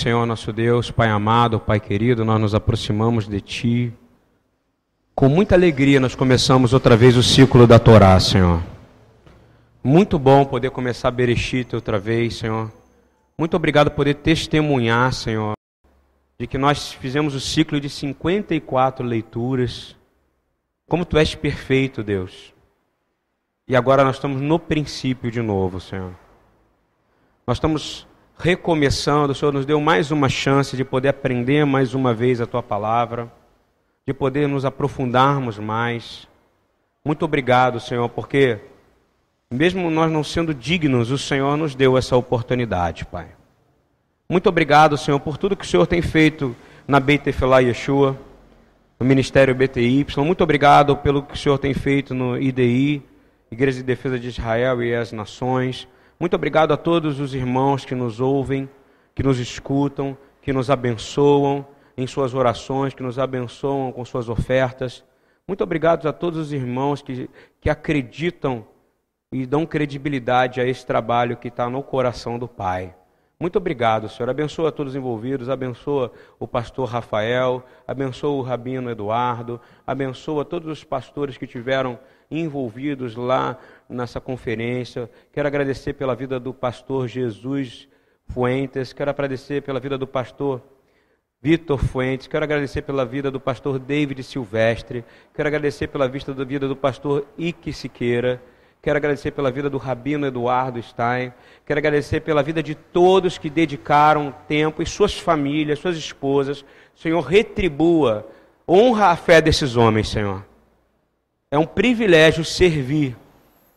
Senhor nosso Deus, Pai amado, Pai querido, nós nos aproximamos de Ti. Com muita alegria nós começamos outra vez o ciclo da Torá, Senhor. Muito bom poder começar Bereshit outra vez, Senhor. Muito obrigado por poder testemunhar, Senhor, de que nós fizemos o ciclo de 54 leituras. Como Tu és perfeito, Deus. E agora nós estamos no princípio de novo, Senhor. Nós estamos recomeçando, o Senhor nos deu mais uma chance de poder aprender mais uma vez a tua palavra, de poder nos aprofundarmos mais. Muito obrigado, Senhor, porque mesmo nós não sendo dignos, o Senhor nos deu essa oportunidade, Pai. Muito obrigado, Senhor, por tudo que o Senhor tem feito na Beit Efilá Yeshua, no Ministério BTY. Muito obrigado pelo que o Senhor tem feito no IDI, Igreja de Defesa de Israel e as Nações. Muito obrigado a todos os irmãos que nos ouvem, que nos escutam, que nos abençoam em suas orações, que nos abençoam com suas ofertas. Muito obrigado a todos os irmãos que, que acreditam e dão credibilidade a esse trabalho que está no coração do Pai. Muito obrigado, Senhor. Abençoa todos os envolvidos, abençoa o pastor Rafael, abençoa o rabino Eduardo, abençoa todos os pastores que tiveram envolvidos lá nessa conferência. Quero agradecer pela vida do pastor Jesus Fuentes, quero agradecer pela vida do pastor Vitor Fuentes, quero agradecer pela vida do pastor David Silvestre, quero agradecer pela vida do pastor Ike Siqueira, quero agradecer pela vida do Rabino Eduardo Stein, quero agradecer pela vida de todos que dedicaram tempo e suas famílias, suas esposas. Senhor, retribua, honra a fé desses homens, Senhor. É um privilégio servir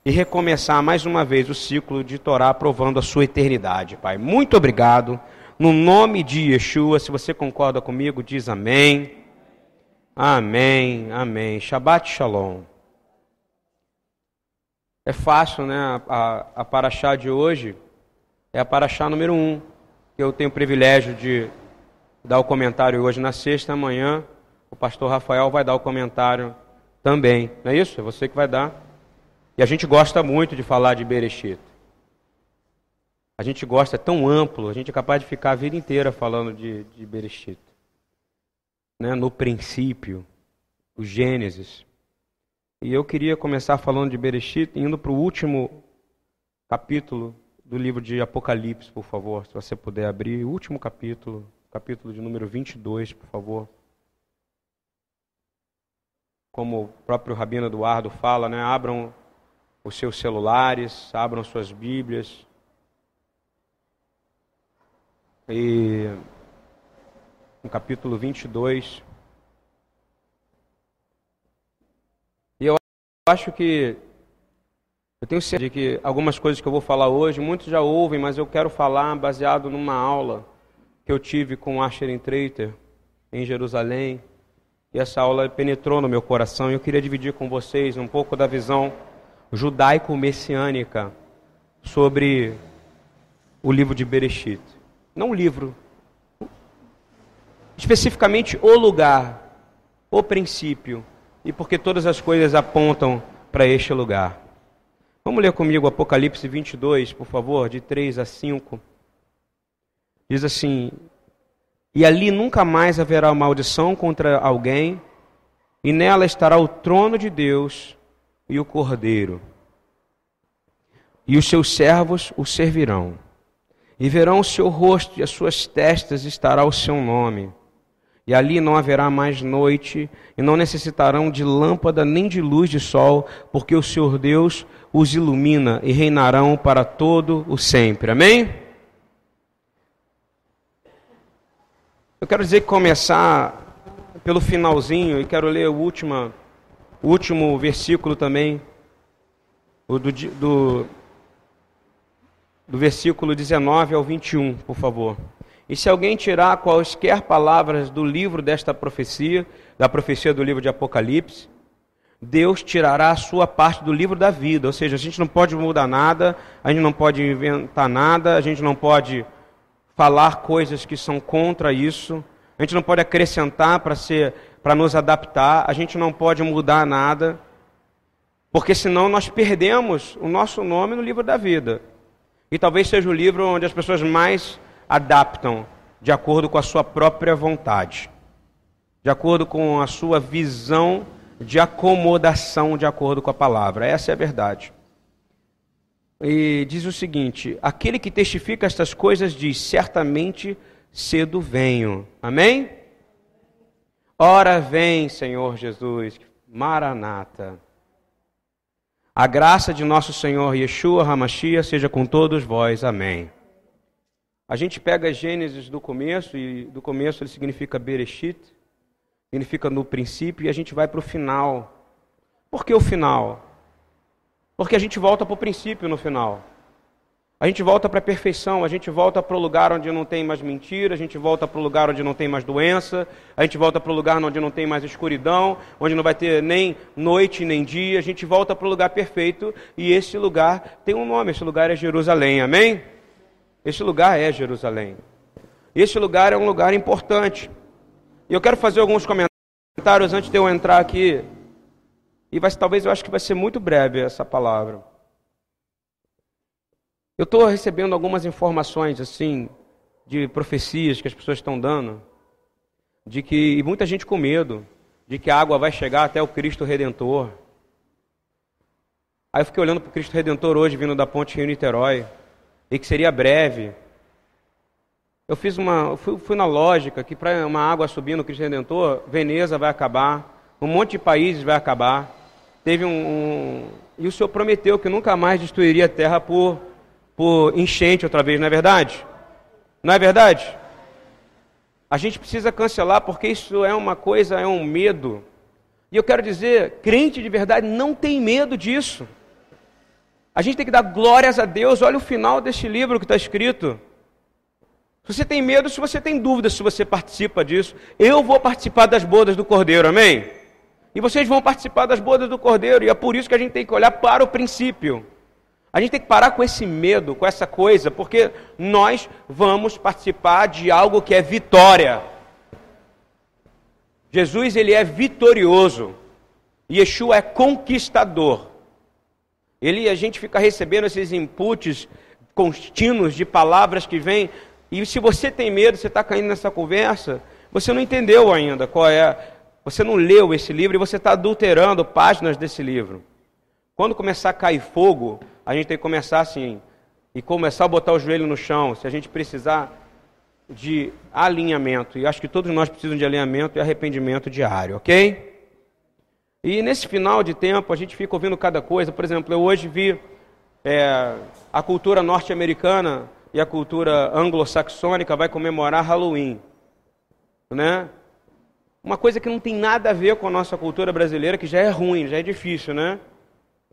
e recomeçar mais uma vez o ciclo de Torá provando a sua eternidade, Pai. Muito obrigado. No nome de Yeshua, se você concorda comigo, diz amém. Amém, amém. Shabbat Shalom. É fácil, né? A, a, a paraxá de hoje é a paraxá número um. Eu tenho o privilégio de dar o comentário hoje na sexta, amanhã o pastor Rafael vai dar o comentário também. Não é isso? É você que vai dar. E a gente gosta muito de falar de Bereshit. A gente gosta, é tão amplo, a gente é capaz de ficar a vida inteira falando de, de Bereshit. Né? No princípio, o Gênesis. E eu queria começar falando de Bereshit, indo para o último capítulo do livro de Apocalipse, por favor, se você puder abrir. O último capítulo, capítulo de número 22, por favor como o próprio Rabino Eduardo fala, né? abram os seus celulares, abram suas Bíblias. E no capítulo 22. E eu acho que, eu tenho certeza de que algumas coisas que eu vou falar hoje, muitos já ouvem, mas eu quero falar baseado numa aula que eu tive com Asher Treiter em Jerusalém. E essa aula penetrou no meu coração e eu queria dividir com vocês um pouco da visão judaico-messiânica sobre o livro de Bereshit. Não o livro, especificamente o lugar, o princípio, e porque todas as coisas apontam para este lugar. Vamos ler comigo Apocalipse 22, por favor, de 3 a 5. Diz assim: e ali nunca mais haverá maldição contra alguém, e nela estará o trono de Deus e o Cordeiro. E os seus servos o servirão. E verão o seu rosto e as suas testas estará o seu nome. E ali não haverá mais noite, e não necessitarão de lâmpada nem de luz de sol, porque o Senhor Deus os ilumina e reinarão para todo o sempre. Amém? Eu quero dizer que começar pelo finalzinho, e quero ler o último, o último versículo também, o do, do, do versículo 19 ao 21, por favor. E se alguém tirar quaisquer palavras do livro desta profecia, da profecia do livro de Apocalipse, Deus tirará a sua parte do livro da vida. Ou seja, a gente não pode mudar nada, a gente não pode inventar nada, a gente não pode falar coisas que são contra isso. A gente não pode acrescentar para ser para nos adaptar, a gente não pode mudar nada, porque senão nós perdemos o nosso nome no livro da vida. E talvez seja o livro onde as pessoas mais adaptam de acordo com a sua própria vontade, de acordo com a sua visão de acomodação de acordo com a palavra. Essa é a verdade. E diz o seguinte: aquele que testifica estas coisas diz: certamente cedo venho. Amém? Ora vem, Senhor Jesus. Maranata. A graça de nosso Senhor Yeshua Hamashia seja com todos vós. Amém. A gente pega Gênesis do começo, e do começo ele significa Bereshit, significa no princípio, e a gente vai para o final. Por que o final? Porque a gente volta para o princípio no final. A gente volta para a perfeição, a gente volta para o lugar onde não tem mais mentira, a gente volta para o lugar onde não tem mais doença, a gente volta para o lugar onde não tem mais escuridão, onde não vai ter nem noite nem dia, a gente volta para o lugar perfeito e esse lugar tem um nome, esse lugar é Jerusalém, amém? Esse lugar é Jerusalém. Esse lugar é um lugar importante. E eu quero fazer alguns comentários antes de eu entrar aqui. E vai, talvez eu acho que vai ser muito breve essa palavra. Eu estou recebendo algumas informações assim de profecias que as pessoas estão dando, de que e muita gente com medo de que a água vai chegar até o Cristo Redentor. Aí eu fiquei olhando para o Cristo Redentor hoje vindo da Ponte Rio Niterói e que seria breve. Eu fiz uma, fui, fui na lógica que para uma água subir no Cristo Redentor, Veneza vai acabar, um monte de países vai acabar. Teve um, um e o Senhor prometeu que nunca mais destruiria a terra por por enchente outra vez, não é verdade? Não é verdade? A gente precisa cancelar porque isso é uma coisa, é um medo. E eu quero dizer, crente de verdade não tem medo disso. A gente tem que dar glórias a Deus. Olha o final deste livro que está escrito. Se você tem medo, se você tem dúvidas, se você participa disso, eu vou participar das bodas do Cordeiro, amém? E vocês vão participar das bodas do Cordeiro, e é por isso que a gente tem que olhar para o princípio. A gente tem que parar com esse medo, com essa coisa, porque nós vamos participar de algo que é vitória. Jesus ele é vitorioso. Yeshua é conquistador. Ele a gente fica recebendo esses inputs contínuos de palavras que vêm e se você tem medo, você está caindo nessa conversa, você não entendeu ainda qual é, você não leu esse livro e você está adulterando páginas desse livro. Quando começar a cair fogo, a gente tem que começar assim, e começar a botar o joelho no chão, se a gente precisar de alinhamento, e acho que todos nós precisamos de alinhamento e arrependimento diário, ok? E nesse final de tempo a gente fica ouvindo cada coisa, por exemplo, eu hoje vi é, a cultura norte-americana e a cultura anglo-saxônica vai comemorar Halloween, né? Uma coisa que não tem nada a ver com a nossa cultura brasileira, que já é ruim, já é difícil, né?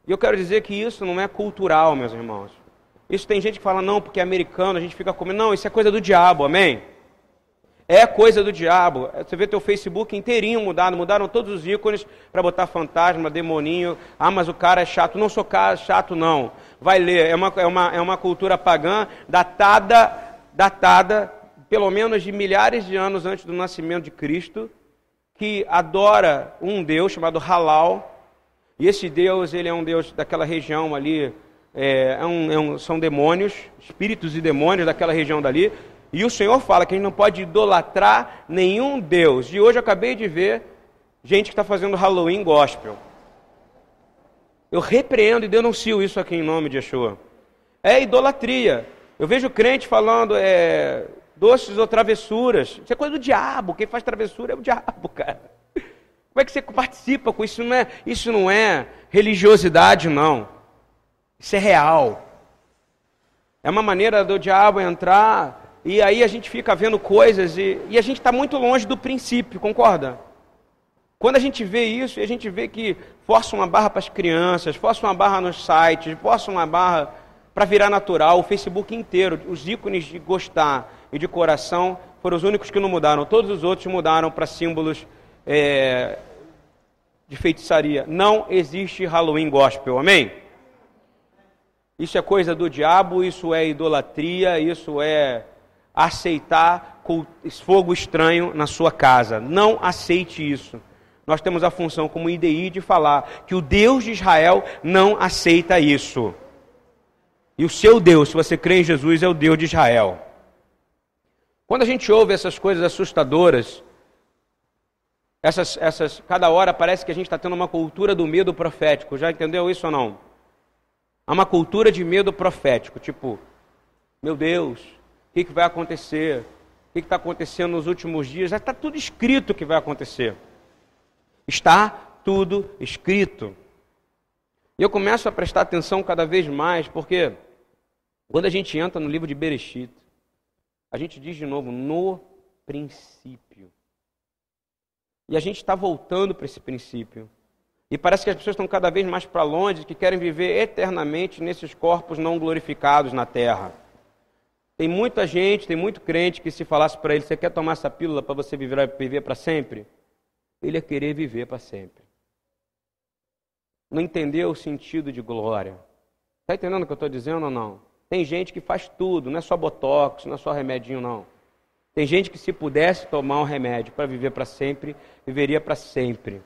E eu quero dizer que isso não é cultural, meus irmãos. Isso tem gente que fala, não, porque é americano, a gente fica comendo. Não, isso é coisa do diabo, amém? É coisa do diabo. Você vê teu Facebook inteirinho mudado, mudaram todos os ícones para botar fantasma, demoninho. Ah, mas o cara é chato. Não sou chato, não. Vai ler. É uma, é uma, é uma cultura pagã datada, datada, pelo menos de milhares de anos antes do nascimento de Cristo, que adora um Deus chamado Halal, e esse Deus, ele é um Deus daquela região ali, é, é um, é um, são demônios, espíritos e demônios daquela região dali. E o Senhor fala que a gente não pode idolatrar nenhum Deus. E hoje eu acabei de ver gente que está fazendo Halloween gospel. Eu repreendo e denuncio isso aqui em nome de Yeshua. É idolatria. Eu vejo crente falando é, doces ou travessuras. Isso é coisa do diabo. Quem faz travessura é o diabo, cara. Como é que você participa com isso? Não é, isso não é religiosidade, não. Isso é real. É uma maneira do diabo entrar e aí a gente fica vendo coisas e, e a gente está muito longe do princípio, concorda? Quando a gente vê isso, a gente vê que força uma barra para as crianças, força uma barra nos sites, força uma barra para virar natural, o Facebook inteiro, os ícones de gostar e de coração foram os únicos que não mudaram. Todos os outros mudaram para símbolos é, de feitiçaria. Não existe Halloween gospel, amém? Isso é coisa do diabo, isso é idolatria, isso é aceitar fogo estranho na sua casa. Não aceite isso. Nós temos a função como IDI de falar que o Deus de Israel não aceita isso. E o seu Deus, se você crê em Jesus, é o Deus de Israel. Quando a gente ouve essas coisas assustadoras, essas, essas, cada hora parece que a gente está tendo uma cultura do medo profético. Já entendeu isso ou não? Há uma cultura de medo profético, tipo, meu Deus, o que, que vai acontecer? O que está acontecendo nos últimos dias? Já está tudo escrito o que vai acontecer. Está tudo escrito. E eu começo a prestar atenção cada vez mais, porque quando a gente entra no livro de Bereshit, a gente diz de novo, no princípio. E a gente está voltando para esse princípio. E parece que as pessoas estão cada vez mais para longe, que querem viver eternamente nesses corpos não glorificados na terra. Tem muita gente, tem muito crente que se falasse para ele, você quer tomar essa pílula para você viver, viver para sempre? Ele ia querer viver para sempre. Não entendeu o sentido de glória. Está entendendo o que eu estou dizendo ou não? Tem gente que faz tudo, não é só botox, não é só remedinho, não. Tem gente que se pudesse tomar um remédio para viver para sempre, viveria para sempre.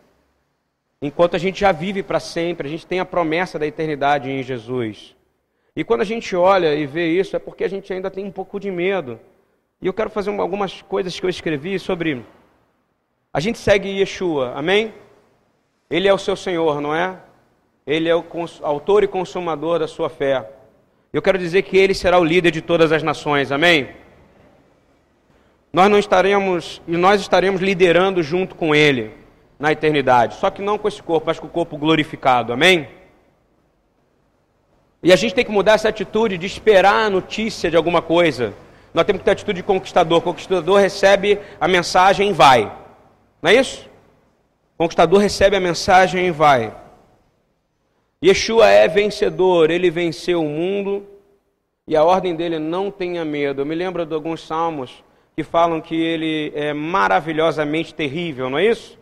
Enquanto a gente já vive para sempre, a gente tem a promessa da eternidade em Jesus. E quando a gente olha e vê isso, é porque a gente ainda tem um pouco de medo. E eu quero fazer algumas coisas que eu escrevi sobre. A gente segue Yeshua, amém? Ele é o seu Senhor, não é? Ele é o autor e consumador da sua fé. Eu quero dizer que ele será o líder de todas as nações, amém? Nós não estaremos, e nós estaremos liderando junto com Ele na eternidade. Só que não com esse corpo, mas com o corpo glorificado. Amém? E a gente tem que mudar essa atitude de esperar a notícia de alguma coisa. Nós temos que ter atitude de conquistador. Conquistador recebe a mensagem e vai. Não é isso? Conquistador recebe a mensagem e vai. Yeshua é vencedor, ele venceu o mundo e a ordem dele não tenha medo. Eu me lembro de alguns salmos que falam que ele é maravilhosamente terrível, não é isso?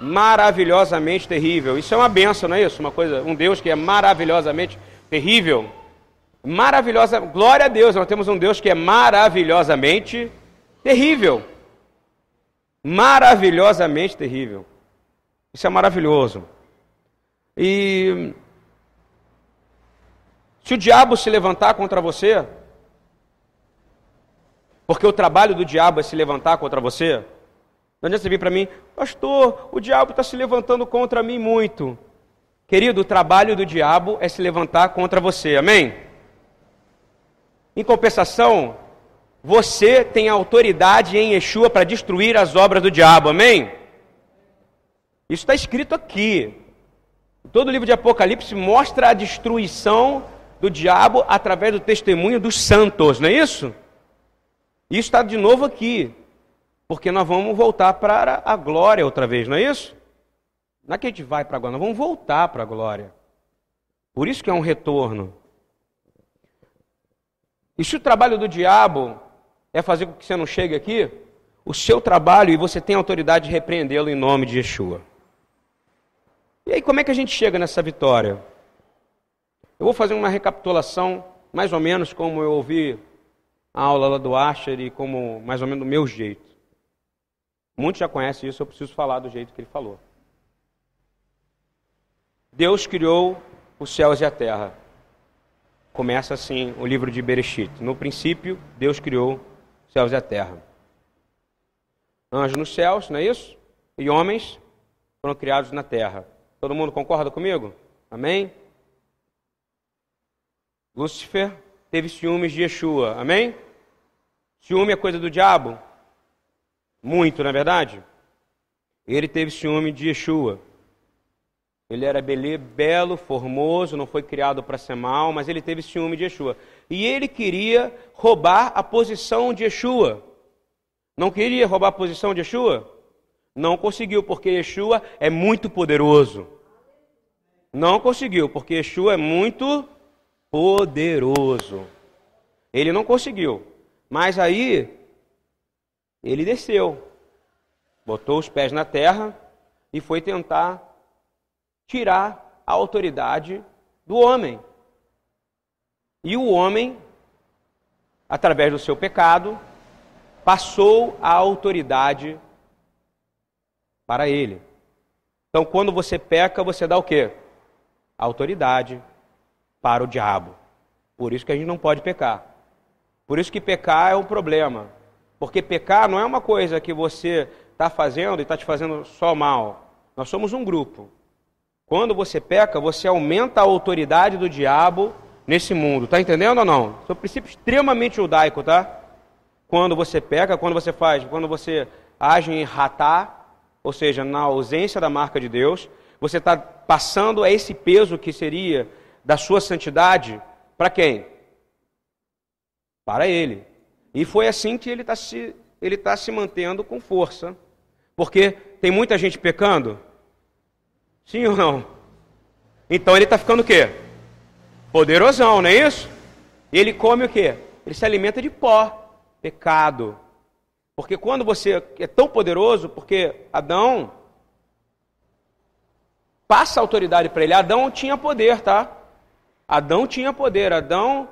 Maravilhosamente terrível. Isso é uma benção, não é isso? Uma coisa, um Deus que é maravilhosamente terrível. Maravilhosa, glória a Deus, nós temos um Deus que é maravilhosamente terrível. Maravilhosamente terrível. Isso é maravilhoso. E se o diabo se levantar contra você, porque o trabalho do diabo é se levantar contra você. Não adianta você vir para mim, pastor, o diabo está se levantando contra mim muito. Querido, o trabalho do diabo é se levantar contra você, amém? Em compensação, você tem autoridade em Yeshua para destruir as obras do diabo, amém? Isso está escrito aqui. Todo o livro de Apocalipse mostra a destruição do diabo através do testemunho dos santos, não é isso? Isso está de novo aqui, porque nós vamos voltar para a glória outra vez, não é isso? Não é que a gente vai para a glória, nós vamos voltar para a glória. Por isso que é um retorno. E se o trabalho do diabo é fazer com que você não chegue aqui, o seu trabalho, e você tem autoridade de repreendê-lo em nome de Yeshua. E aí, como é que a gente chega nessa vitória? Eu vou fazer uma recapitulação, mais ou menos como eu ouvi aula lá do Asher como mais ou menos do meu jeito. Muitos já conhecem isso, eu preciso falar do jeito que ele falou. Deus criou os céus e a terra. Começa assim o livro de Bereshit. No princípio, Deus criou os céus e a terra. Anjos nos céus, não é isso? E homens foram criados na terra. Todo mundo concorda comigo? Amém? Lúcifer teve ciúmes de Yeshua. Amém? Ciúme é coisa do diabo? Muito, não é verdade? Ele teve ciúme de Yeshua. Ele era belo, formoso, não foi criado para ser mal, mas ele teve ciúme de Yeshua. E ele queria roubar a posição de Yeshua. Não queria roubar a posição de Yeshua? Não conseguiu, porque Yeshua é muito poderoso. Não conseguiu, porque Yeshua é muito poderoso. Ele não conseguiu. Mas aí ele desceu, botou os pés na terra e foi tentar tirar a autoridade do homem. E o homem, através do seu pecado, passou a autoridade para ele. Então, quando você peca, você dá o quê? Autoridade para o diabo. Por isso que a gente não pode pecar. Por isso que pecar é um problema. Porque pecar não é uma coisa que você está fazendo e está te fazendo só mal. Nós somos um grupo. Quando você peca, você aumenta a autoridade do diabo nesse mundo. Está entendendo ou não? Isso é um princípio extremamente judaico, tá? Quando você peca, quando você faz, quando você age em ratá, ou seja, na ausência da marca de Deus, você está passando esse peso que seria da sua santidade para quem? Para ele. E foi assim que ele está se, ele tá se mantendo com força. Porque tem muita gente pecando? Sim ou não? Então ele está ficando o quê? Poderosão, não é isso? E ele come o quê? Ele se alimenta de pó, pecado. Porque quando você é tão poderoso, porque Adão passa autoridade para ele. Adão tinha poder, tá? Adão tinha poder. Adão,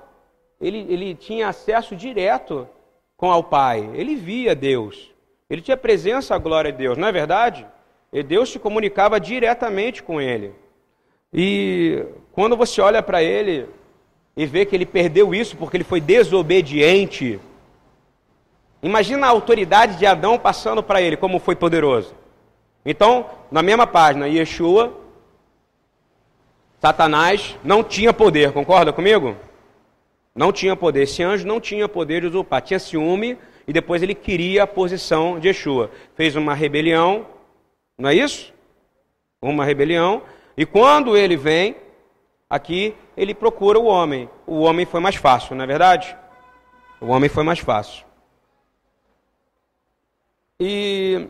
ele, ele tinha acesso direto com ao Pai. Ele via Deus. Ele tinha presença à glória de Deus, não é verdade? E Deus se comunicava diretamente com ele. E quando você olha para ele e vê que ele perdeu isso porque ele foi desobediente, imagina a autoridade de Adão passando para ele, como foi poderoso. Então, na mesma página, Yeshua, Satanás não tinha poder, concorda comigo? Não tinha poder. Esse anjo não tinha poder de usurpar, tinha ciúme e depois ele queria a posição de Yeshua. Fez uma rebelião, não é isso? Uma rebelião. E quando ele vem, aqui ele procura o homem. O homem foi mais fácil, não é verdade? O homem foi mais fácil. E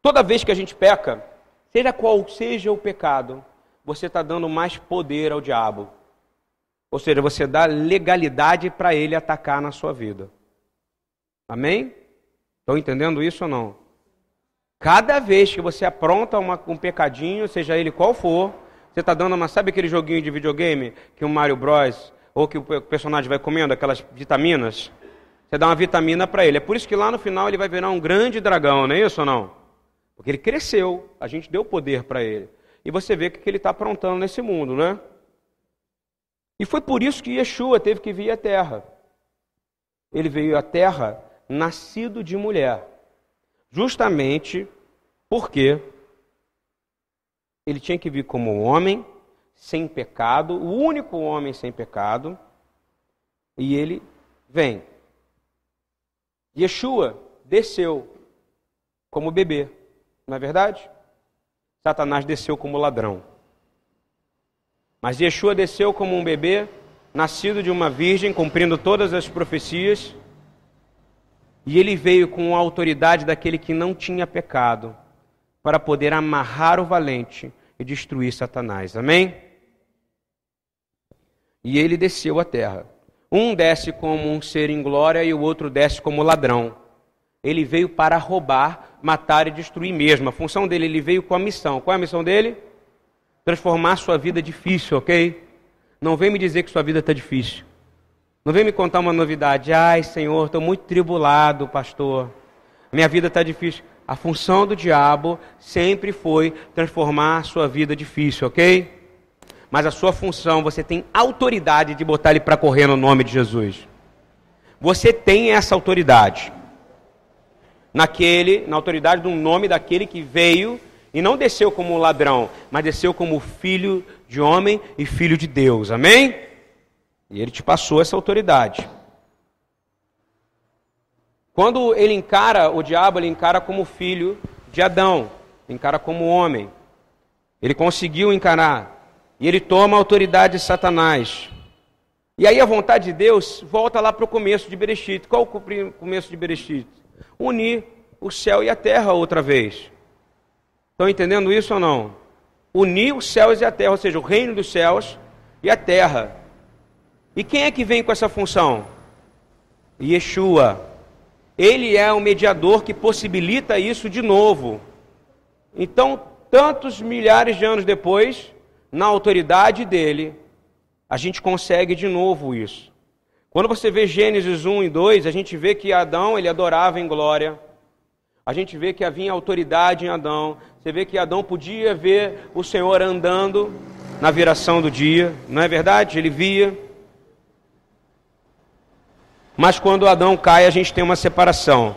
toda vez que a gente peca, seja qual seja o pecado, você está dando mais poder ao diabo. Ou seja, você dá legalidade para ele atacar na sua vida. Amém? Estão entendendo isso ou não? Cada vez que você apronta uma, um pecadinho, seja ele qual for, você está dando uma. Sabe aquele joguinho de videogame que o Mario Bros. ou que o personagem vai comendo aquelas vitaminas? Você dá uma vitamina para ele. É por isso que lá no final ele vai virar um grande dragão, não é isso ou não? Porque ele cresceu, a gente deu poder para ele. E você vê o que ele está aprontando nesse mundo, né? E foi por isso que Yeshua teve que vir à terra. Ele veio à terra nascido de mulher. Justamente porque ele tinha que vir como homem sem pecado, o único homem sem pecado, e ele vem. Yeshua desceu como bebê, não é verdade? Satanás desceu como ladrão. Mas Yeshua desceu como um bebê, nascido de uma virgem, cumprindo todas as profecias, e ele veio com a autoridade daquele que não tinha pecado, para poder amarrar o valente e destruir Satanás. Amém? E ele desceu à terra. Um desce como um ser em glória e o outro desce como ladrão. Ele veio para roubar, matar e destruir mesmo. A função dele, ele veio com a missão. Qual é a missão dele? Transformar sua vida difícil, ok? Não vem me dizer que sua vida está difícil. Não vem me contar uma novidade. Ai, Senhor, estou muito tribulado, pastor. Minha vida está difícil. A função do diabo sempre foi transformar sua vida difícil, ok? Mas a sua função, você tem autoridade de botar ele para correr no nome de Jesus. Você tem essa autoridade naquele, na autoridade do nome daquele que veio e não desceu como ladrão, mas desceu como filho de homem e filho de Deus. Amém? E ele te passou essa autoridade. Quando ele encara o diabo, ele encara como filho de Adão, encara como homem. Ele conseguiu encarar. E ele toma a autoridade de Satanás. E aí a vontade de Deus volta lá para o começo de Bereshit. Qual o começo de Bereshit? unir o céu e a terra outra vez. Estão entendendo isso ou não? Unir os céus e a terra, ou seja, o reino dos céus e a terra. E quem é que vem com essa função? Yeshua. Ele é o mediador que possibilita isso de novo. Então, tantos milhares de anos depois, na autoridade dele, a gente consegue de novo isso. Quando você vê Gênesis 1 e 2, a gente vê que Adão ele adorava em glória. A gente vê que havia autoridade em Adão. Você vê que Adão podia ver o Senhor andando na viração do dia, não é verdade? Ele via. Mas quando Adão cai, a gente tem uma separação.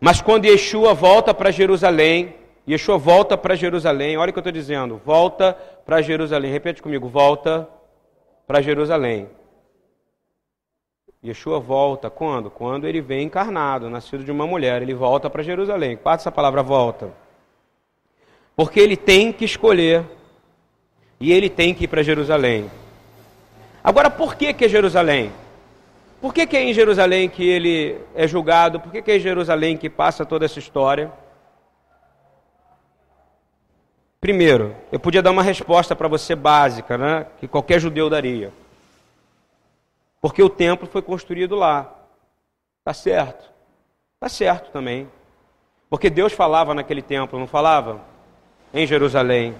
Mas quando Yeshua volta para Jerusalém, Yeshua volta para Jerusalém, olha o que eu estou dizendo, volta para Jerusalém. Repete comigo, volta para Jerusalém. Yeshua volta quando? Quando ele vem encarnado, nascido de uma mulher, ele volta para Jerusalém. Quatro essa palavra volta. Porque ele tem que escolher e ele tem que ir para Jerusalém. Agora, por que, que é Jerusalém? Por que, que é em Jerusalém que ele é julgado? Por que, que é em Jerusalém que passa toda essa história? Primeiro, eu podia dar uma resposta para você básica, né? Que qualquer judeu daria. Porque o templo foi construído lá. Tá certo? Tá certo também. Porque Deus falava naquele templo, não falava? Em Jerusalém.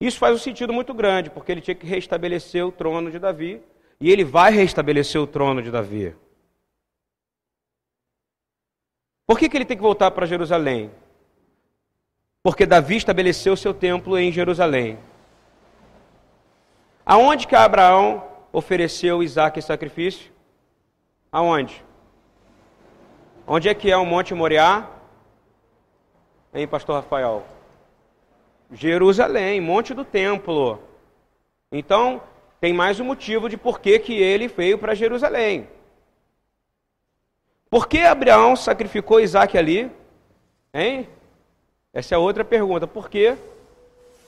Isso faz um sentido muito grande, porque ele tinha que restabelecer o trono de Davi, e ele vai restabelecer o trono de Davi. Por que, que ele tem que voltar para Jerusalém? Porque Davi estabeleceu seu templo em Jerusalém. Aonde que Abraão ofereceu Isaac em sacrifício? Aonde? Onde é que é o Monte Moriá? Hein, pastor Rafael? Jerusalém, Monte do Templo. Então, tem mais um motivo de por que, que ele veio para Jerusalém. Por que Abraão sacrificou Isaac ali? Hein? Essa é outra pergunta. Por quê?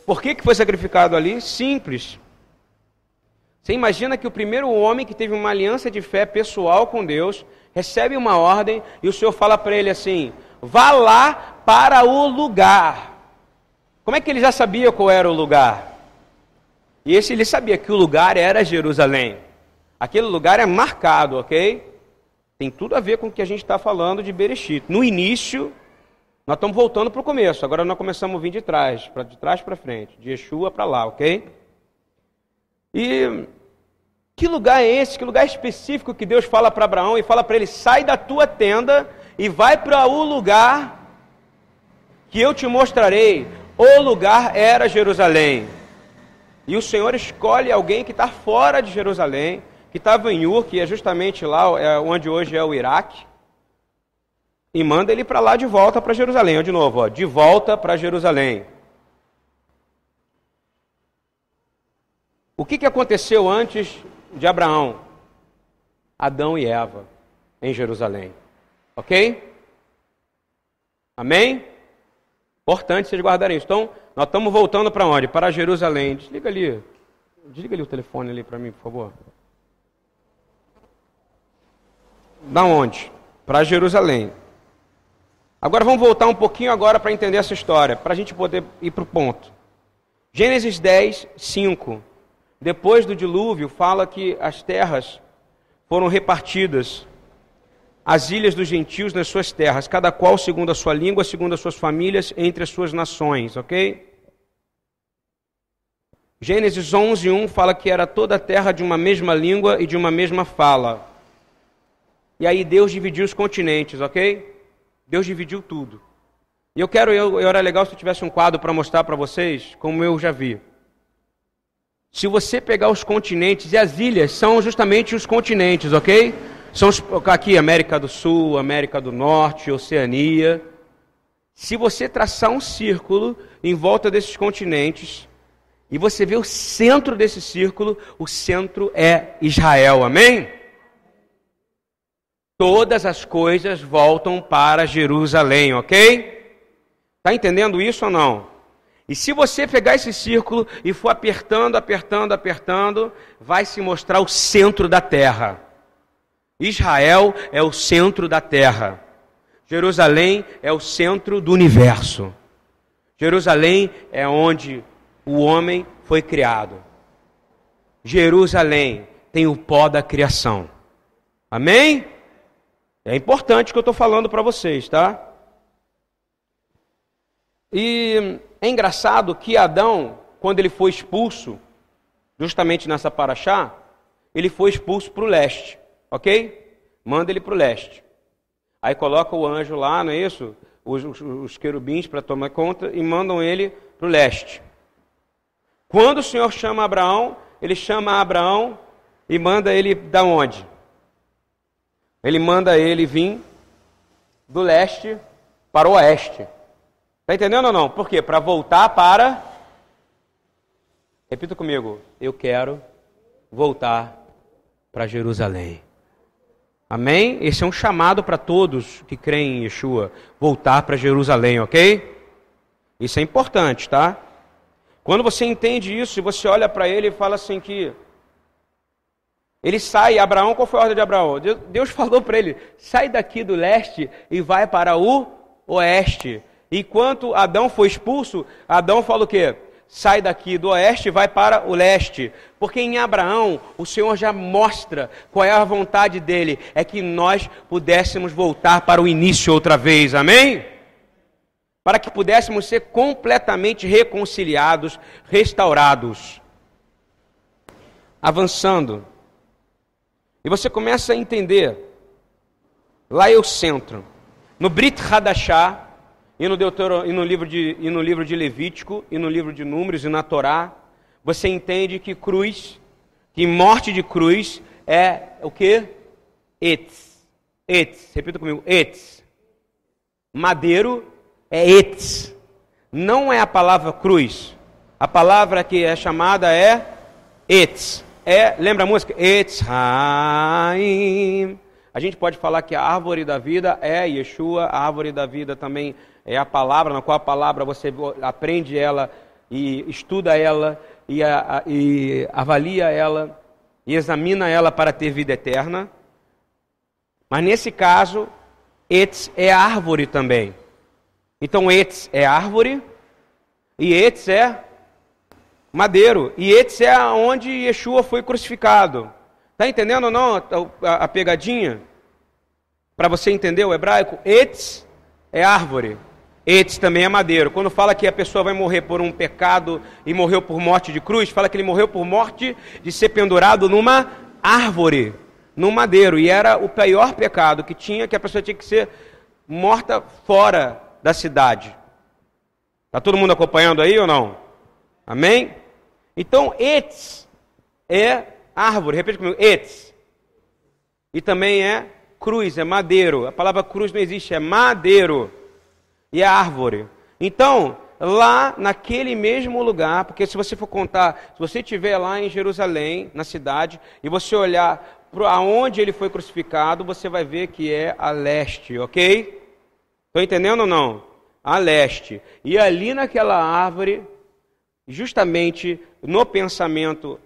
Por que, que foi sacrificado ali? Simples. Você imagina que o primeiro homem que teve uma aliança de fé pessoal com Deus recebe uma ordem e o Senhor fala para ele assim: vá lá para o lugar. Como é que ele já sabia qual era o lugar? E esse ele sabia que o lugar era Jerusalém. Aquele lugar é marcado, ok? Tem tudo a ver com o que a gente está falando de Bereshit. No início, nós estamos voltando para o começo. Agora nós começamos a vir de trás, de trás para frente, de Yeshua para lá, ok? E que lugar é esse? Que lugar específico que Deus fala para Abraão e fala para ele: sai da tua tenda e vai para o lugar que eu te mostrarei. O lugar era Jerusalém. E o Senhor escolhe alguém que está fora de Jerusalém, que estava em Ur, que é justamente lá é onde hoje é o Iraque, e manda ele para lá de volta para Jerusalém. De novo, ó, de volta para Jerusalém. O que, que aconteceu antes de Abraão? Adão e Eva em Jerusalém. Ok? Amém? Importante vocês guardarem isso. Então, nós estamos voltando para onde? Para Jerusalém. Desliga ali. Desliga ali o telefone ali para mim, por favor. Da onde? Para Jerusalém. Agora vamos voltar um pouquinho agora para entender essa história, para a gente poder ir para o ponto. Gênesis 10, 5. Depois do dilúvio, fala que as terras foram repartidas as ilhas dos gentios nas suas terras, cada qual segundo a sua língua, segundo as suas famílias, entre as suas nações, ok? Gênesis 11, 1 fala que era toda a terra de uma mesma língua e de uma mesma fala. E aí Deus dividiu os continentes, ok? Deus dividiu tudo. E eu quero, eu, era legal se eu tivesse um quadro para mostrar para vocês, como eu já vi. Se você pegar os continentes, e as ilhas são justamente os continentes, ok? São os, aqui América do Sul, América do Norte, Oceania. Se você traçar um círculo em volta desses continentes e você vê o centro desse círculo, o centro é Israel. Amém? Todas as coisas voltam para Jerusalém, ok? Está entendendo isso ou não? E se você pegar esse círculo e for apertando, apertando, apertando, vai se mostrar o centro da terra. Israel é o centro da terra. Jerusalém é o centro do universo. Jerusalém é onde o homem foi criado. Jerusalém tem o pó da criação. Amém? É importante o que eu estou falando para vocês, tá? E é engraçado que Adão, quando ele foi expulso, justamente nessa paraxá, ele foi expulso para o leste. Ok? Manda ele para o leste. Aí coloca o anjo lá, não é isso? Os, os, os querubins para tomar conta e mandam ele para o leste. Quando o Senhor chama Abraão, ele chama Abraão e manda ele da onde? Ele manda ele vir do leste para o oeste. Está entendendo ou não? Por quê? Para voltar para. Repita comigo. Eu quero voltar para Jerusalém. Amém? Esse é um chamado para todos que creem em Yeshua. Voltar para Jerusalém, ok? Isso é importante, tá? Quando você entende isso e você olha para ele e fala assim que ele sai, Abraão, qual foi a ordem de Abraão? Deus falou para ele: sai daqui do leste e vai para o oeste. Enquanto Adão foi expulso, Adão fala o quê? Sai daqui do oeste e vai para o leste. Porque em Abraão, o Senhor já mostra qual é a vontade dele: é que nós pudéssemos voltar para o início outra vez. Amém? Para que pudéssemos ser completamente reconciliados, restaurados. Avançando. E você começa a entender. Lá é o centro. No Brit Hadashah, e no, Deutero, e, no livro de, e no livro de Levítico, e no livro de Números, e na Torá, você entende que cruz, que morte de cruz é o que? Etz. Etz. Repita comigo. Etz. Madeiro é etz. Não é a palavra cruz. A palavra que é chamada é etz é, lembra a música? It's Haim. A gente pode falar que a árvore da vida é Yeshua, a árvore da vida também é a palavra, na qual a palavra você aprende ela e estuda ela e, a, e avalia ela e examina ela para ter vida eterna. Mas nesse caso, Etz é árvore também. Então, Etz é árvore e Etz é madeiro. E esse é onde Yeshua foi crucificado. Está entendendo ou não a, a, a pegadinha? Para você entender o hebraico, etz é árvore. Etz também é madeiro. Quando fala que a pessoa vai morrer por um pecado e morreu por morte de cruz, fala que ele morreu por morte de ser pendurado numa árvore, num madeiro. E era o pior pecado que tinha, que a pessoa tinha que ser morta fora da cidade. Está todo mundo acompanhando aí ou não? Amém? Então, etz é árvore, repete comigo, etz. E também é cruz, é madeiro. A palavra cruz não existe, é madeiro. E é árvore. Então, lá naquele mesmo lugar, porque se você for contar, se você estiver lá em Jerusalém, na cidade, e você olhar para onde ele foi crucificado, você vai ver que é a leste, ok? Estou entendendo ou não? A leste. E ali naquela árvore justamente no pensamento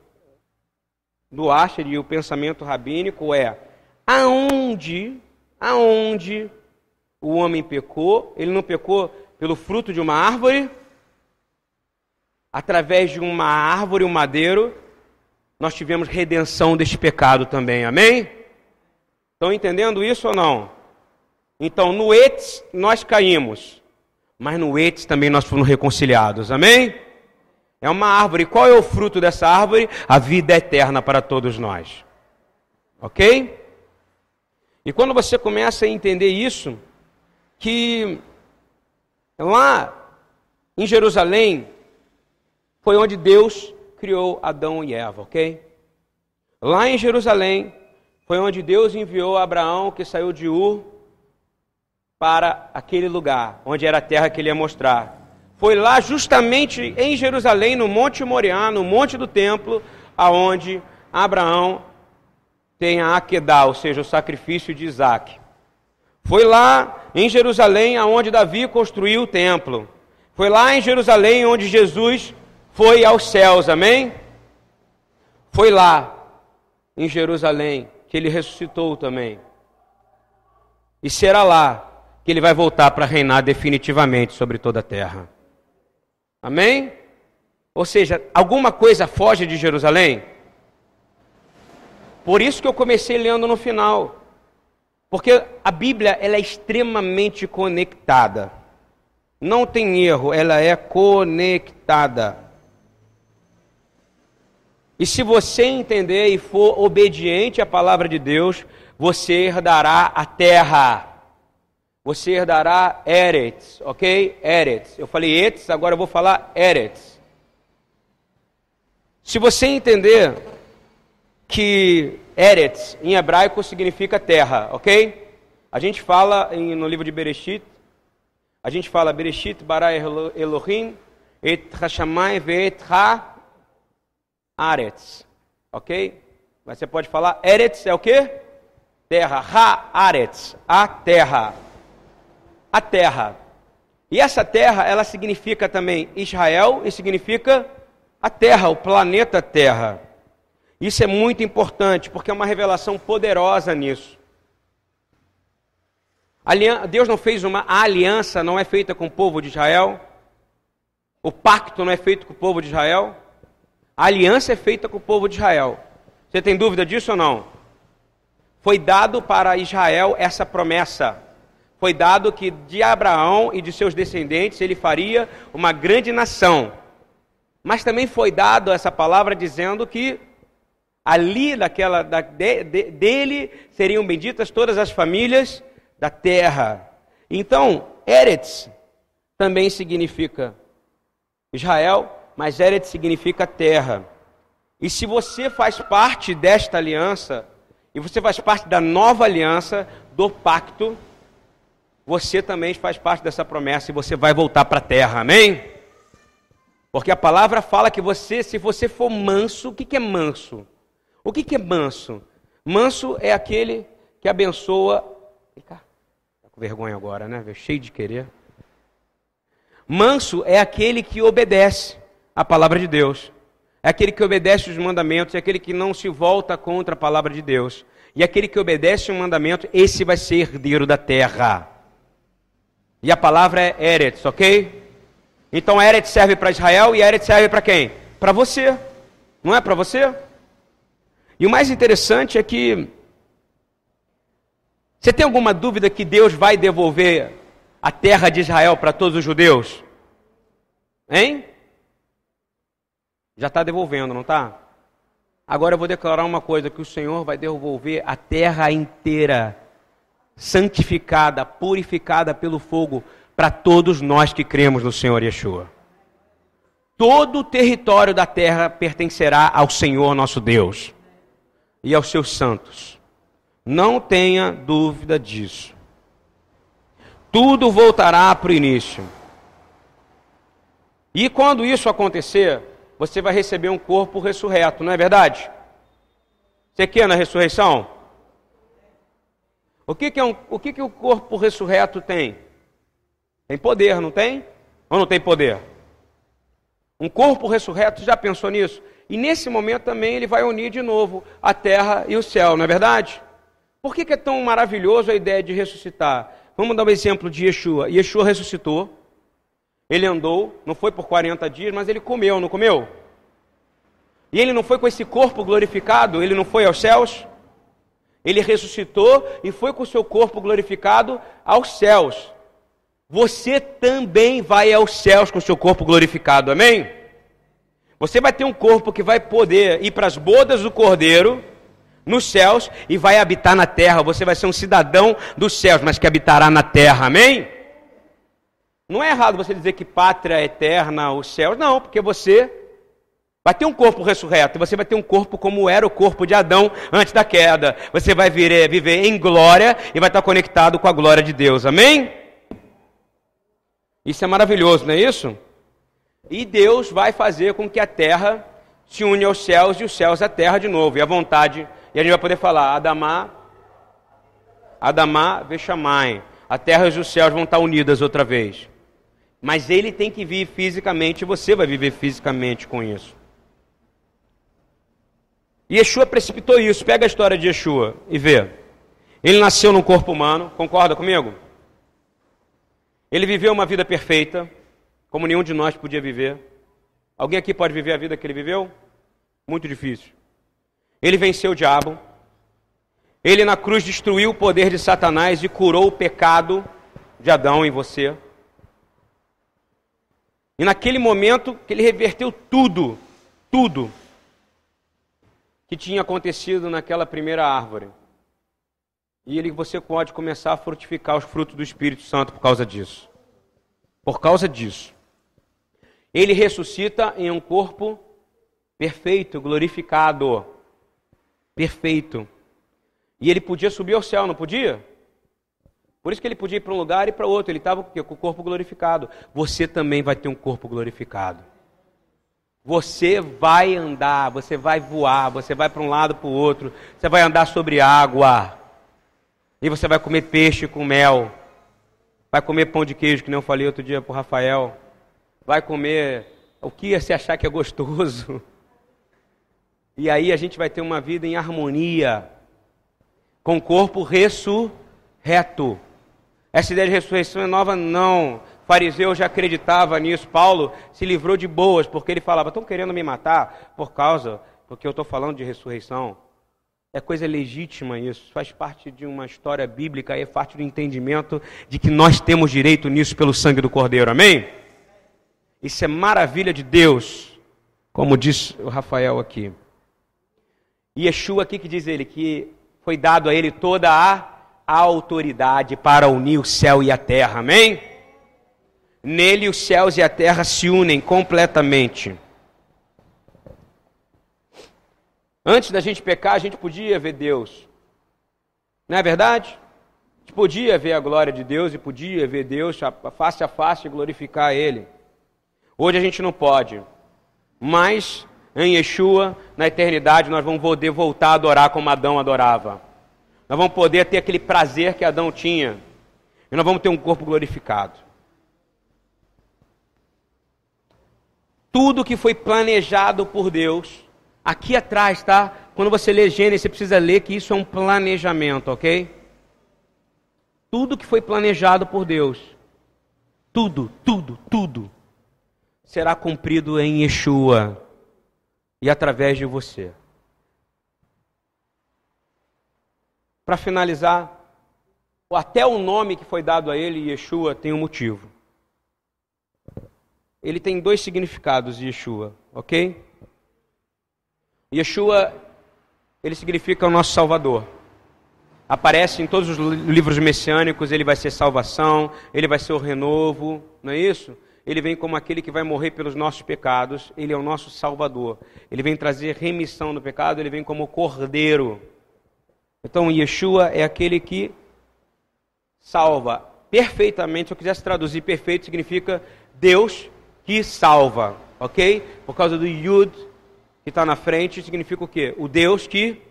do Asher e o pensamento rabínico é aonde, aonde o homem pecou, ele não pecou pelo fruto de uma árvore, através de uma árvore, um madeiro, nós tivemos redenção deste pecado também, amém? Estão entendendo isso ou não? Então, no Etes nós caímos, mas no Etes também nós fomos reconciliados, amém? É uma árvore. Qual é o fruto dessa árvore? A vida eterna para todos nós. Ok? E quando você começa a entender isso, que lá em Jerusalém foi onde Deus criou Adão e Eva, ok? Lá em Jerusalém foi onde Deus enviou Abraão, que saiu de Ur, para aquele lugar, onde era a terra que ele ia mostrar foi lá justamente em Jerusalém, no Monte Moriá, no Monte do Templo, aonde Abraão tem a Akedá, ou seja, o sacrifício de Isaac. Foi lá em Jerusalém aonde Davi construiu o templo. Foi lá em Jerusalém onde Jesus foi aos céus, amém? Foi lá em Jerusalém que ele ressuscitou também. E será lá que ele vai voltar para reinar definitivamente sobre toda a terra. Amém? Ou seja, alguma coisa foge de Jerusalém? Por isso que eu comecei lendo no final. Porque a Bíblia ela é extremamente conectada. Não tem erro, ela é conectada. E se você entender e for obediente à palavra de Deus, você herdará a terra você herdará Eretz, ok? Eretz. Eu falei Eretz, agora eu vou falar Eretz. Se você entender que Eretz em hebraico significa terra, ok? A gente fala em, no livro de Bereshit, a gente fala Bereshit bara Elohim et hashamai ve'et ha aretz, ok? Mas você pode falar Eretz é o que? Terra, ha aretz, a terra, a terra. E essa terra, ela significa também Israel e significa a terra, o planeta Terra. Isso é muito importante, porque é uma revelação poderosa nisso. Deus não fez uma aliança, não é feita com o povo de Israel. O pacto não é feito com o povo de Israel. A aliança é feita com o povo de Israel. Você tem dúvida disso ou não? Foi dado para Israel essa promessa. Foi dado que de Abraão e de seus descendentes ele faria uma grande nação. Mas também foi dado essa palavra dizendo que ali daquela da, de, de, dele seriam benditas todas as famílias da terra. Então, Eretz também significa Israel, mas Eretz significa terra. E se você faz parte desta aliança, e você faz parte da nova aliança, do pacto, você também faz parte dessa promessa e você vai voltar para a terra, amém? Porque a palavra fala que você, se você for manso, o que, que é manso? O que, que é manso? Manso é aquele que abençoa. Está com vergonha agora, né? Cheio de querer. Manso é aquele que obedece a palavra de Deus. É aquele que obedece os mandamentos, é aquele que não se volta contra a palavra de Deus. E aquele que obedece o mandamento, esse vai ser herdeiro da terra. E a palavra é Eretz, ok? Então Eretz serve para Israel e Eretz serve para quem? Para você. Não é para você? E o mais interessante é que você tem alguma dúvida que Deus vai devolver a terra de Israel para todos os judeus? Hein? Já está devolvendo, não está? Agora eu vou declarar uma coisa: que o Senhor vai devolver a terra inteira, santificada, purificada pelo fogo, para todos nós que cremos no Senhor Yeshua. Todo o território da terra pertencerá ao Senhor nosso Deus e aos seus santos. Não tenha dúvida disso. Tudo voltará para o início. E quando isso acontecer, você vai receber um corpo ressurreto, não é verdade? Você quer na ressurreição? O que, que, é um, o, que, que o corpo ressurreto tem? Tem poder, não tem? Ou não tem poder? Um corpo ressurreto, já pensou nisso? E nesse momento também ele vai unir de novo a terra e o céu, não é verdade? Por que, que é tão maravilhoso a ideia de ressuscitar? Vamos dar um exemplo de Yeshua. Yeshua ressuscitou, ele andou, não foi por 40 dias, mas ele comeu, não comeu? E ele não foi com esse corpo glorificado, ele não foi aos céus? Ele ressuscitou e foi com o seu corpo glorificado aos céus você também vai aos céus com o seu corpo glorificado, amém? Você vai ter um corpo que vai poder ir para as bodas do Cordeiro nos céus e vai habitar na terra. Você vai ser um cidadão dos céus, mas que habitará na terra, amém? Não é errado você dizer que pátria é eterna, os céus, não, porque você vai ter um corpo ressurreto, você vai ter um corpo como era o corpo de Adão antes da queda. Você vai viver, viver em glória e vai estar conectado com a glória de Deus, amém? Isso é maravilhoso, não é isso? E Deus vai fazer com que a terra se une aos céus e os céus à terra de novo. E a vontade, e a gente vai poder falar, Adamá, Adamá, Vexamai. A terra e os céus vão estar unidas outra vez. Mas ele tem que vir fisicamente e você vai viver fisicamente com isso. E Yeshua precipitou isso. Pega a história de Yeshua e vê. Ele nasceu num corpo humano, concorda comigo? Ele viveu uma vida perfeita, como nenhum de nós podia viver. Alguém aqui pode viver a vida que ele viveu? Muito difícil. Ele venceu o diabo. Ele na cruz destruiu o poder de Satanás e curou o pecado de Adão em você. E naquele momento que ele reverteu tudo, tudo que tinha acontecido naquela primeira árvore. E ele, você pode começar a frutificar os frutos do Espírito Santo por causa disso. Por causa disso. Ele ressuscita em um corpo perfeito, glorificado. perfeito. E ele podia subir ao céu, não podia? Por isso que ele podia ir para um lugar e para outro. Ele estava com o corpo glorificado. Você também vai ter um corpo glorificado. Você vai andar, você vai voar, você vai para um lado para o outro, você vai andar sobre água. E você vai comer peixe com mel. Vai comer pão de queijo, que nem eu falei outro dia para o Rafael. Vai comer o que você achar que é gostoso. E aí a gente vai ter uma vida em harmonia, com o corpo ressurreto. Essa ideia de ressurreição é nova? Não. O fariseu já acreditava nisso. Paulo se livrou de boas, porque ele falava: estão querendo me matar por causa, porque eu estou falando de ressurreição. É coisa legítima isso, faz parte de uma história bíblica e é parte do entendimento de que nós temos direito nisso pelo sangue do Cordeiro, amém? Isso é maravilha de Deus, como diz o Rafael aqui. E Yeshua aqui que diz ele que foi dado a ele toda a autoridade para unir o céu e a terra, amém? Nele os céus e a terra se unem completamente. Antes da gente pecar, a gente podia ver Deus. Não é verdade? A gente podia ver a glória de Deus e podia ver Deus face a face e glorificar Ele. Hoje a gente não pode. Mas em Yeshua, na eternidade, nós vamos poder voltar a adorar como Adão adorava. Nós vamos poder ter aquele prazer que Adão tinha. E nós vamos ter um corpo glorificado. Tudo que foi planejado por Deus Aqui atrás, tá? Quando você lê Gênesis, você precisa ler que isso é um planejamento, ok? Tudo que foi planejado por Deus, tudo, tudo, tudo, será cumprido em Yeshua e através de você. Para finalizar, até o nome que foi dado a ele, Yeshua, tem um motivo. Ele tem dois significados, Yeshua, ok? Yeshua, ele significa o nosso Salvador. Aparece em todos os livros messiânicos, ele vai ser salvação, ele vai ser o renovo, não é isso? Ele vem como aquele que vai morrer pelos nossos pecados, ele é o nosso Salvador. Ele vem trazer remissão do pecado, ele vem como cordeiro. Então, Yeshua é aquele que salva perfeitamente. Se eu quisesse traduzir perfeito, significa Deus que salva, ok? Por causa do Yud que está na frente significa o quê? O Deus que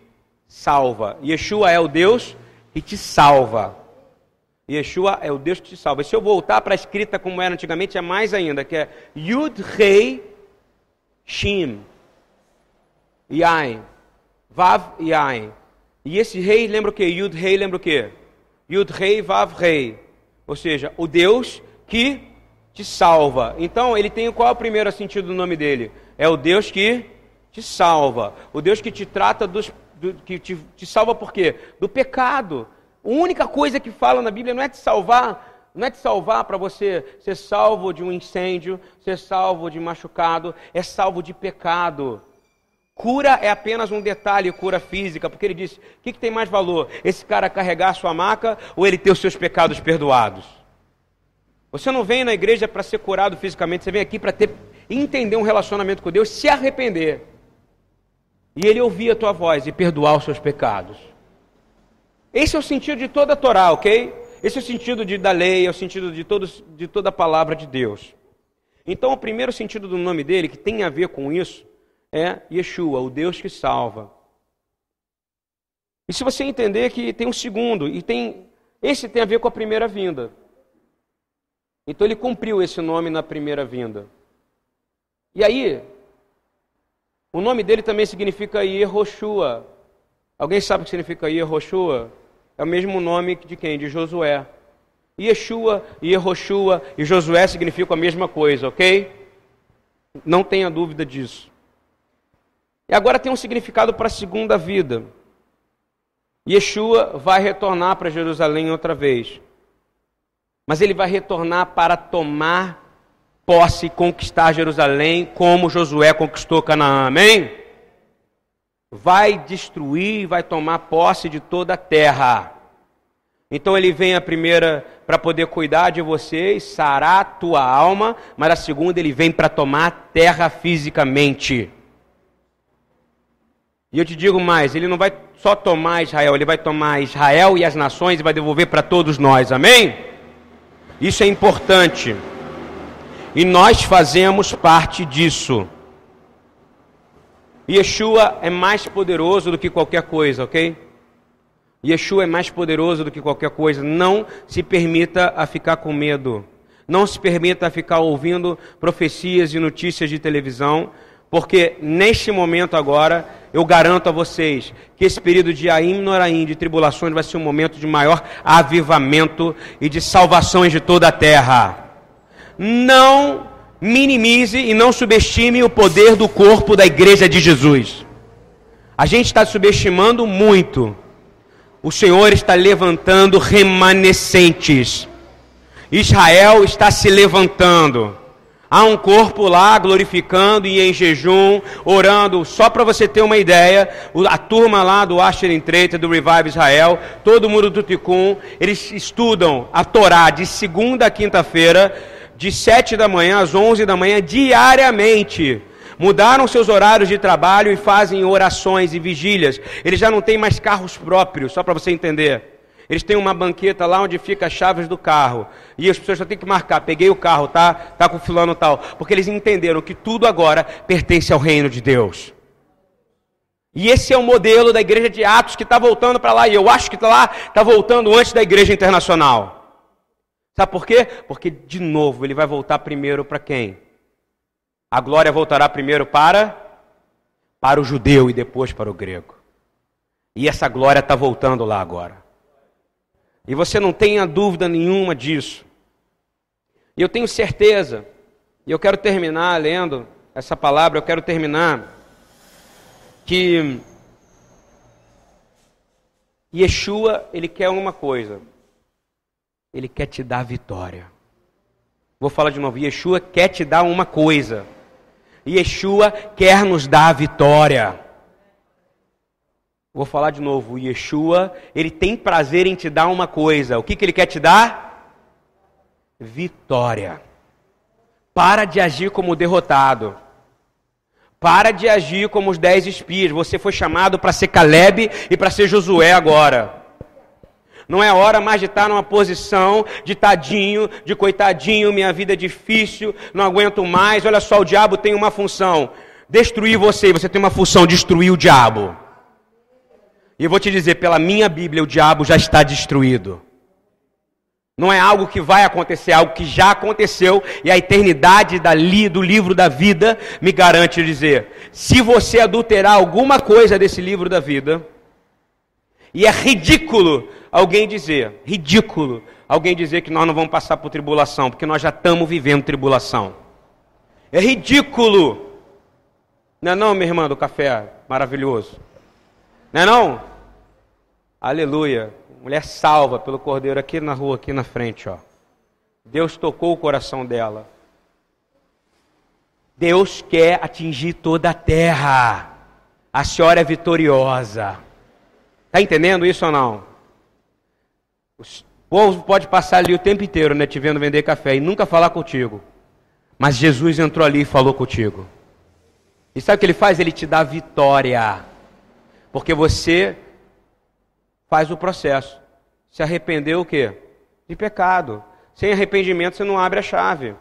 salva. Yeshua é o Deus que te salva. Yeshua é o Deus que te salva. E se eu voltar para a escrita como era antigamente, é mais ainda, que é Yud Rei Shim. Yain. Vav Yain. E esse rei lembra o quê? Yud Rei lembra o quê? Yud Rei Vav Rei. Ou seja, o Deus que te salva. Então, ele tem qual é o primeiro sentido do nome dele? É o Deus que te salva. O Deus que te trata dos. Do, que te, te salva por quê? Do pecado. A única coisa que fala na Bíblia não é te salvar, não é te salvar para você ser salvo de um incêndio, ser salvo de machucado, é salvo de pecado. Cura é apenas um detalhe, cura física, porque ele disse: o que, que tem mais valor? Esse cara carregar a sua maca ou ele ter os seus pecados perdoados? Você não vem na igreja para ser curado fisicamente, você vem aqui para ter entender um relacionamento com Deus, se arrepender e ele ouvir a tua voz e perdoar os seus pecados. Esse é o sentido de toda a Torá, ok? Esse é o sentido de, da lei, é o sentido de, todos, de toda a palavra de Deus. Então, o primeiro sentido do nome dele, que tem a ver com isso, é Yeshua, o Deus que salva. E se você entender que tem um segundo, e tem esse tem a ver com a primeira vinda. Então ele cumpriu esse nome na primeira vinda. E aí, o nome dele também significa Yehoshua. Alguém sabe o que significa Yehoshua? É o mesmo nome de quem? De Josué. Yeshua, Yehoshua e Josué significam a mesma coisa, ok? Não tenha dúvida disso. E agora tem um significado para a segunda vida. Yeshua vai retornar para Jerusalém outra vez. Mas ele vai retornar para tomar posse conquistar Jerusalém como Josué conquistou Canaã. Amém? Vai destruir, vai tomar posse de toda a terra. Então ele vem a primeira para poder cuidar de você e sarar a tua alma, mas a segunda ele vem para tomar terra fisicamente. E eu te digo mais, ele não vai só tomar Israel, ele vai tomar Israel e as nações e vai devolver para todos nós. Amém? Isso é importante. E nós fazemos parte disso. Yeshua é mais poderoso do que qualquer coisa, ok? Yeshua é mais poderoso do que qualquer coisa. Não se permita a ficar com medo. Não se permita a ficar ouvindo profecias e notícias de televisão, porque neste momento agora, eu garanto a vocês que esse período de Aim Noraim, de tribulações, vai ser um momento de maior avivamento e de salvações de toda a terra. Não minimize e não subestime o poder do corpo da igreja de Jesus. A gente está subestimando muito o Senhor está levantando remanescentes. Israel está se levantando. Há um corpo lá glorificando e em jejum, orando. Só para você ter uma ideia, a turma lá do Asher Treita, do Revive Israel, todo mundo do Ticum, eles estudam a Torá de segunda a quinta-feira, de sete da manhã às onze da manhã, diariamente mudaram seus horários de trabalho e fazem orações e vigílias. Eles já não têm mais carros próprios, só para você entender. Eles têm uma banqueta lá onde fica as chaves do carro. E as pessoas só têm que marcar, peguei o carro, tá? Tá com fulano tal. Porque eles entenderam que tudo agora pertence ao reino de Deus. E esse é o modelo da igreja de Atos que está voltando para lá. E eu acho que está lá, está voltando antes da igreja internacional. Sabe por quê? Porque, de novo, ele vai voltar primeiro para quem? A glória voltará primeiro para para o judeu e depois para o grego. E essa glória está voltando lá agora. E você não tenha dúvida nenhuma disso. E eu tenho certeza, e eu quero terminar lendo essa palavra, eu quero terminar que Yeshua, ele quer uma coisa. Ele quer te dar vitória. Vou falar de novo. Yeshua quer te dar uma coisa. Yeshua quer nos dar a vitória. Vou falar de novo. Yeshua, ele tem prazer em te dar uma coisa. O que, que ele quer te dar? Vitória. Para de agir como derrotado. Para de agir como os dez espias. Você foi chamado para ser Caleb e para ser Josué agora. Não é hora mais de estar numa posição de tadinho, de coitadinho, minha vida é difícil, não aguento mais. Olha só, o diabo tem uma função: destruir você. Você tem uma função: destruir o diabo. E eu vou te dizer, pela minha Bíblia, o diabo já está destruído. Não é algo que vai acontecer, é algo que já aconteceu e a eternidade dali, do livro da vida me garante dizer: se você adulterar alguma coisa desse livro da vida, e é ridículo alguém dizer, ridículo alguém dizer que nós não vamos passar por tribulação, porque nós já estamos vivendo tribulação. É ridículo. Não é não, minha irmã do café maravilhoso? Não é não? Aleluia. Mulher salva pelo cordeiro aqui na rua, aqui na frente, ó. Deus tocou o coração dela. Deus quer atingir toda a terra. A senhora é vitoriosa. Está entendendo isso ou não? O povo pode passar ali o tempo inteiro, né, te vendo vender café e nunca falar contigo. Mas Jesus entrou ali e falou contigo. E sabe o que ele faz? Ele te dá vitória. Porque você faz o processo. Se arrependeu o quê? De pecado. Sem arrependimento você não abre a chave.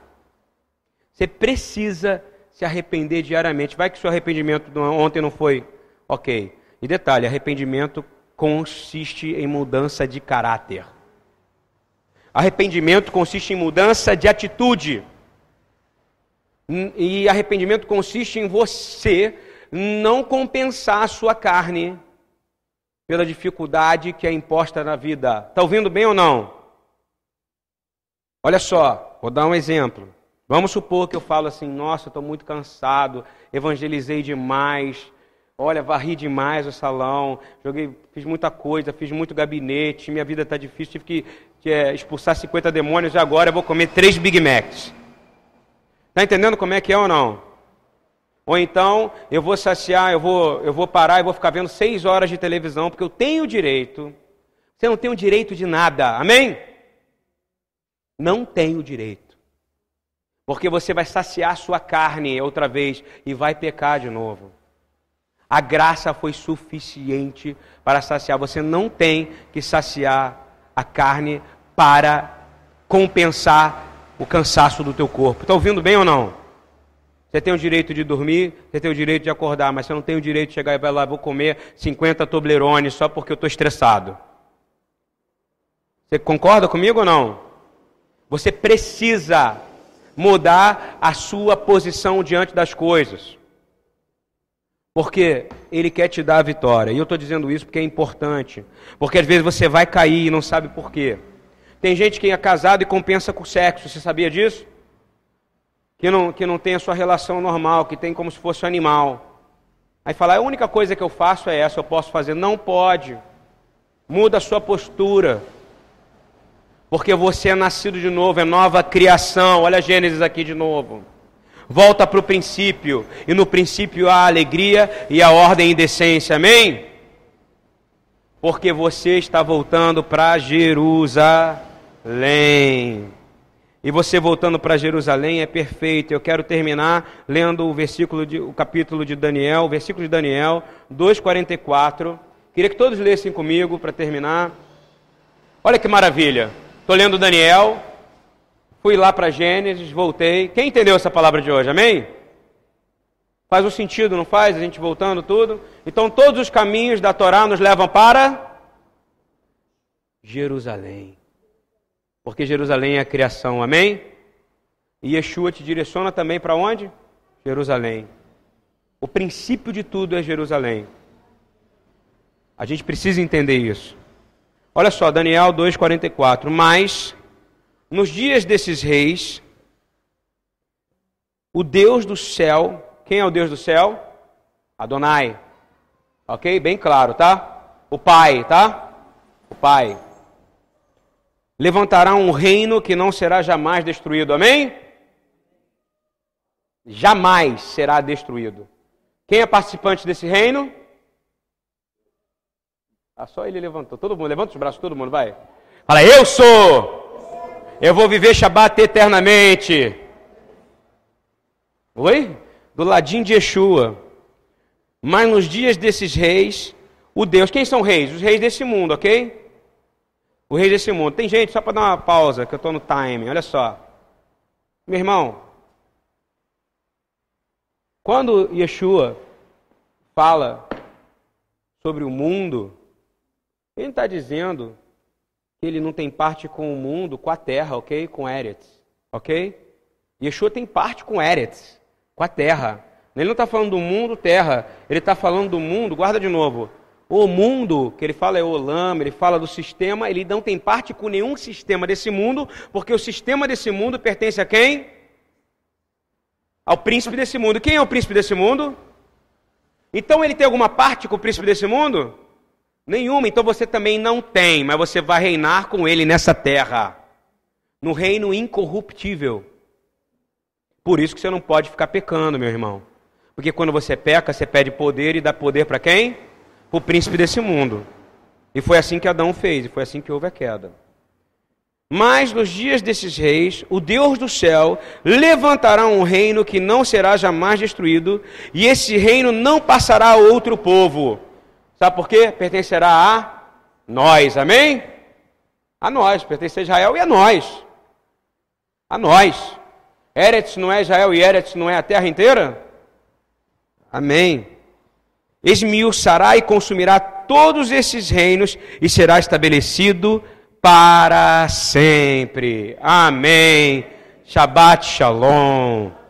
Você precisa se arrepender diariamente. Vai que seu arrependimento ontem não foi ok. E detalhe, arrependimento consiste em mudança de caráter. Arrependimento consiste em mudança de atitude. E arrependimento consiste em você não compensar a sua carne pela dificuldade que é imposta na vida. Está ouvindo bem ou não? Olha só, vou dar um exemplo. Vamos supor que eu falo assim: nossa, estou muito cansado, evangelizei demais, Olha, varri demais o salão, joguei, fiz muita coisa, fiz muito gabinete, minha vida está difícil, tive que, é, expulsar 50 demônios e agora eu vou comer três Big Macs. Está entendendo como é que é ou não? Ou então eu vou saciar, eu vou, eu vou parar e vou ficar vendo seis horas de televisão, porque eu tenho direito. Você não tem o direito de nada, amém? Não tem o direito. Porque você vai saciar sua carne outra vez e vai pecar de novo. A graça foi suficiente para saciar. Você não tem que saciar a carne para compensar o cansaço do teu corpo. Está ouvindo bem ou não? Você tem o direito de dormir, você tem o direito de acordar, mas você não tem o direito de chegar e vai lá, vou comer 50 Toblerones só porque eu estou estressado. Você concorda comigo ou não? Você precisa mudar a sua posição diante das coisas. Porque Ele quer te dar a vitória. E eu estou dizendo isso porque é importante. Porque às vezes você vai cair e não sabe por quê. Tem gente que é casado e compensa com sexo. Você sabia disso? Que não, que não tem a sua relação normal, que tem como se fosse um animal. Aí fala, a única coisa que eu faço é essa, eu posso fazer. Não pode. Muda a sua postura. Porque você é nascido de novo, é nova criação. Olha Gênesis aqui de novo. Volta para o princípio. E no princípio há alegria e a ordem e decência. Amém? Porque você está voltando para Jerusalém. E você voltando para Jerusalém é perfeito. Eu quero terminar lendo o versículo de, o capítulo de Daniel, o versículo de Daniel 2:44. Queria que todos lessem comigo para terminar. Olha que maravilha. Estou lendo Daniel, fui lá para Gênesis, voltei. Quem entendeu essa palavra de hoje? Amém? Faz um sentido, não faz? A gente voltando tudo. Então, todos os caminhos da Torá nos levam para Jerusalém. Porque Jerusalém é a criação, amém? E Yeshua te direciona também para onde? Jerusalém. O princípio de tudo é Jerusalém. A gente precisa entender isso. Olha só, Daniel 2,44. Mas, nos dias desses reis, o Deus do céu, quem é o Deus do céu? Adonai. Ok? Bem claro, tá? O Pai, tá? O Pai. Levantará um reino que não será jamais destruído. Amém? Jamais será destruído. Quem é participante desse reino? Ah, só ele levantou. Todo mundo, levanta os braços, todo mundo, vai. Fala, eu sou. Eu vou viver Shabat eternamente. Oi? Do ladinho de Yeshua. Mas nos dias desses reis, o Deus, quem são reis? Os reis desse mundo, ok? O rei desse mundo. Tem gente, só para dar uma pausa, que eu estou no time, olha só. Meu irmão, quando Yeshua fala sobre o mundo, ele está dizendo ele não tem parte com o mundo, com a terra, ok? Com Eretz, ok? Yeshua tem parte com Eretz, com a terra. Ele não está falando do mundo, terra. Ele está falando do mundo, guarda de novo. O mundo, que ele fala é Olam, ele fala do sistema, ele não tem parte com nenhum sistema desse mundo, porque o sistema desse mundo pertence a quem? Ao príncipe desse mundo. Quem é o príncipe desse mundo? Então ele tem alguma parte com o príncipe desse mundo? Nenhuma, então você também não tem, mas você vai reinar com ele nessa terra, no reino incorruptível. Por isso que você não pode ficar pecando, meu irmão. Porque quando você peca, você pede poder e dá poder para quem? Para o príncipe desse mundo. E foi assim que Adão fez, e foi assim que houve a queda. Mas nos dias desses reis, o Deus do céu levantará um reino que não será jamais destruído, e esse reino não passará a outro povo Sabe por quê? Pertencerá a nós, amém? A nós, pertence a Israel e a nós. A nós. Eretz não é Israel e Eretz não é a terra inteira? Amém. Esmiuçará e consumirá todos esses reinos e será estabelecido para sempre. Amém. Shabbat Shalom.